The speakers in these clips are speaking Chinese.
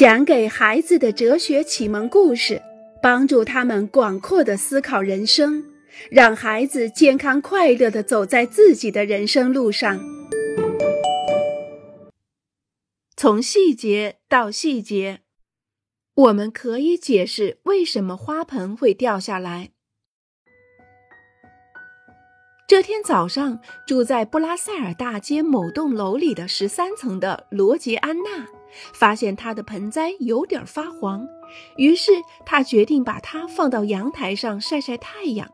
讲给孩子的哲学启蒙故事，帮助他们广阔的思考人生，让孩子健康快乐的走在自己的人生路上。从细节到细节，我们可以解释为什么花盆会掉下来。这天早上，住在布拉塞尔大街某栋楼里的十三层的罗杰安娜，发现她的盆栽有点发黄，于是她决定把它放到阳台上晒晒太阳。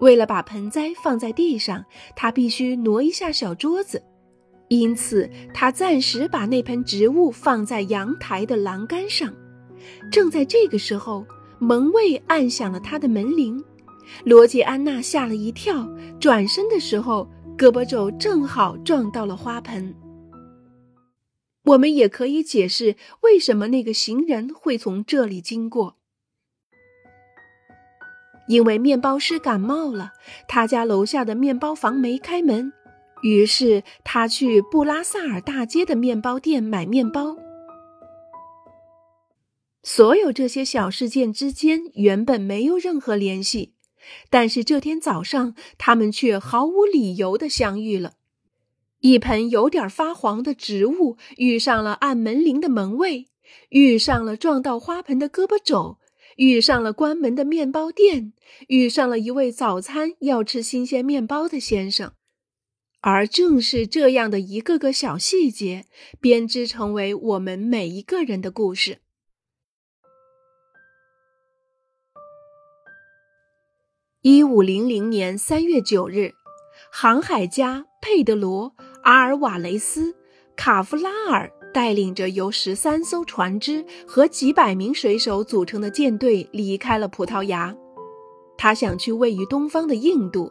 为了把盆栽放在地上，她必须挪一下小桌子，因此她暂时把那盆植物放在阳台的栏杆上。正在这个时候，门卫按响了他的门铃。罗杰安娜吓了一跳，转身的时候，胳膊肘正好撞到了花盆。我们也可以解释为什么那个行人会从这里经过，因为面包师感冒了，他家楼下的面包房没开门，于是他去布拉萨尔大街的面包店买面包。所有这些小事件之间原本没有任何联系。但是这天早上，他们却毫无理由的相遇了。一盆有点发黄的植物遇上了按门铃的门卫，遇上了撞到花盆的胳膊肘，遇上了关门的面包店，遇上了一位早餐要吃新鲜面包的先生。而正是这样的一个个小细节，编织成为我们每一个人的故事。一五零零年三月九日，航海家佩德罗·阿尔瓦雷斯·卡夫拉尔带领着由十三艘船只和几百名水手组成的舰队离开了葡萄牙。他想去位于东方的印度。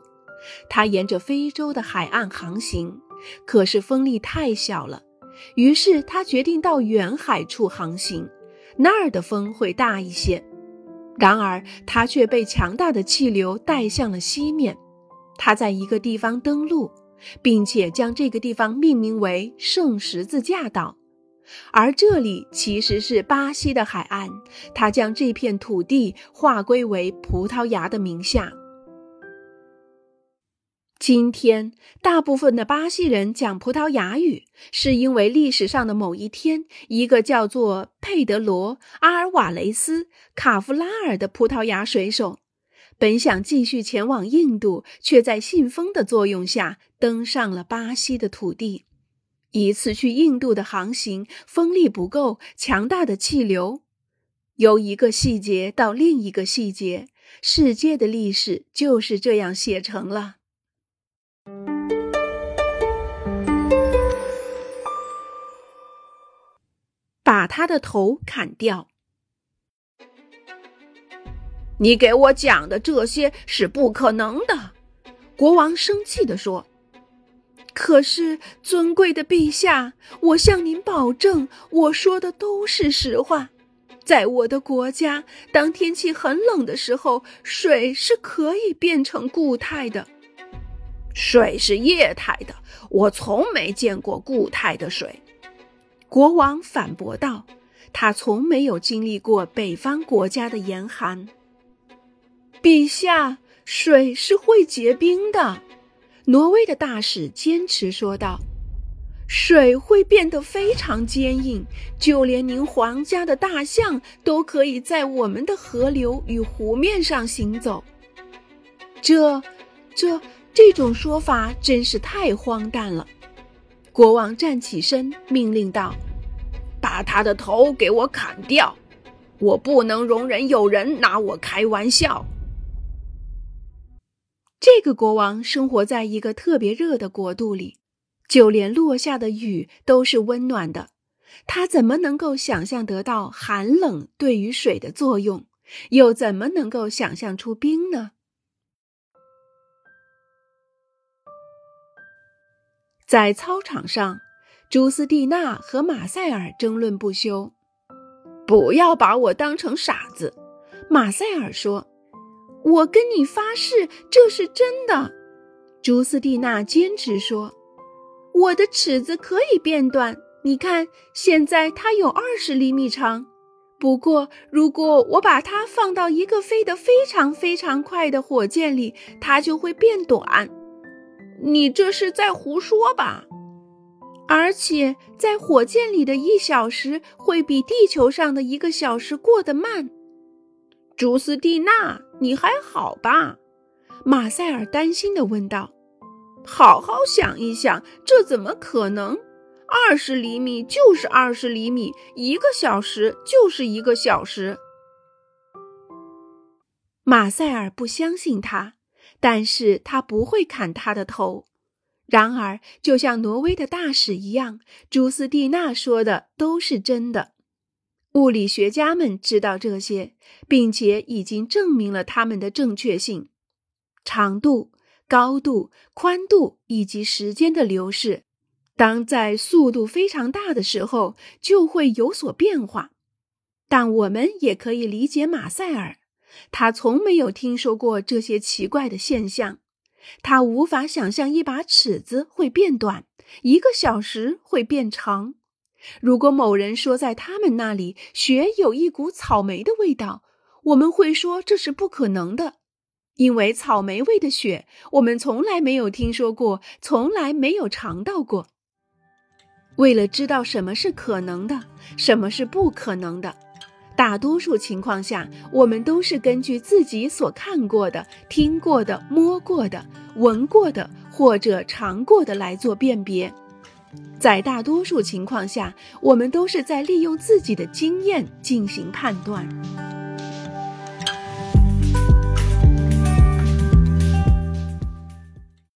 他沿着非洲的海岸航行，可是风力太小了，于是他决定到远海处航行，那儿的风会大一些。然而，他却被强大的气流带向了西面。他在一个地方登陆，并且将这个地方命名为圣十字架岛，而这里其实是巴西的海岸。他将这片土地划归为葡萄牙的名下。今天，大部分的巴西人讲葡萄牙语，是因为历史上的某一天，一个叫做佩德罗·阿尔瓦雷斯·卡夫拉尔的葡萄牙水手，本想继续前往印度，却在信封的作用下登上了巴西的土地。一次去印度的航行，风力不够，强大的气流。由一个细节到另一个细节，世界的历史就是这样写成了。把他的头砍掉！你给我讲的这些是不可能的，国王生气地说。可是，尊贵的陛下，我向您保证，我说的都是实话。在我的国家，当天气很冷的时候，水是可以变成固态的。水是液态的，我从没见过固态的水。国王反驳道：“他从没有经历过北方国家的严寒。”陛下，水是会结冰的。挪威的大使坚持说道：“水会变得非常坚硬，就连您皇家的大象都可以在我们的河流与湖面上行走。”这、这、这种说法真是太荒诞了。国王站起身，命令道：“把他的头给我砍掉！我不能容忍有人拿我开玩笑。”这个国王生活在一个特别热的国度里，就连落下的雨都是温暖的。他怎么能够想象得到寒冷对于水的作用？又怎么能够想象出冰呢？在操场上，朱斯蒂娜和马塞尔争论不休。不要把我当成傻子，马塞尔说。我跟你发誓，这是真的。朱斯蒂娜坚持说：“我的尺子可以变短，你看，现在它有二十厘米长。不过，如果我把它放到一个飞得非常非常快的火箭里，它就会变短。你这是在胡说吧？而且，在火箭里的一小时会比地球上的一个小时过得慢。朱斯蒂娜，你还好吧？马塞尔担心地问道。好好想一想，这怎么可能？二十厘米就是二十厘米，一个小时就是一个小时。马塞尔不相信他，但是他不会砍他的头。然而，就像挪威的大使一样，朱斯蒂娜说的都是真的。物理学家们知道这些，并且已经证明了它们的正确性。长度、高度、宽度以及时间的流逝。当在速度非常大的时候，就会有所变化。但我们也可以理解马塞尔，他从没有听说过这些奇怪的现象。他无法想象一把尺子会变短，一个小时会变长。如果某人说在他们那里雪有一股草莓的味道，我们会说这是不可能的，因为草莓味的雪我们从来没有听说过，从来没有尝到过。为了知道什么是可能的，什么是不可能的，大多数情况下，我们都是根据自己所看过的、听过的、摸过的、闻过的或者尝过的来做辨别。在大多数情况下，我们都是在利用自己的经验进行判断。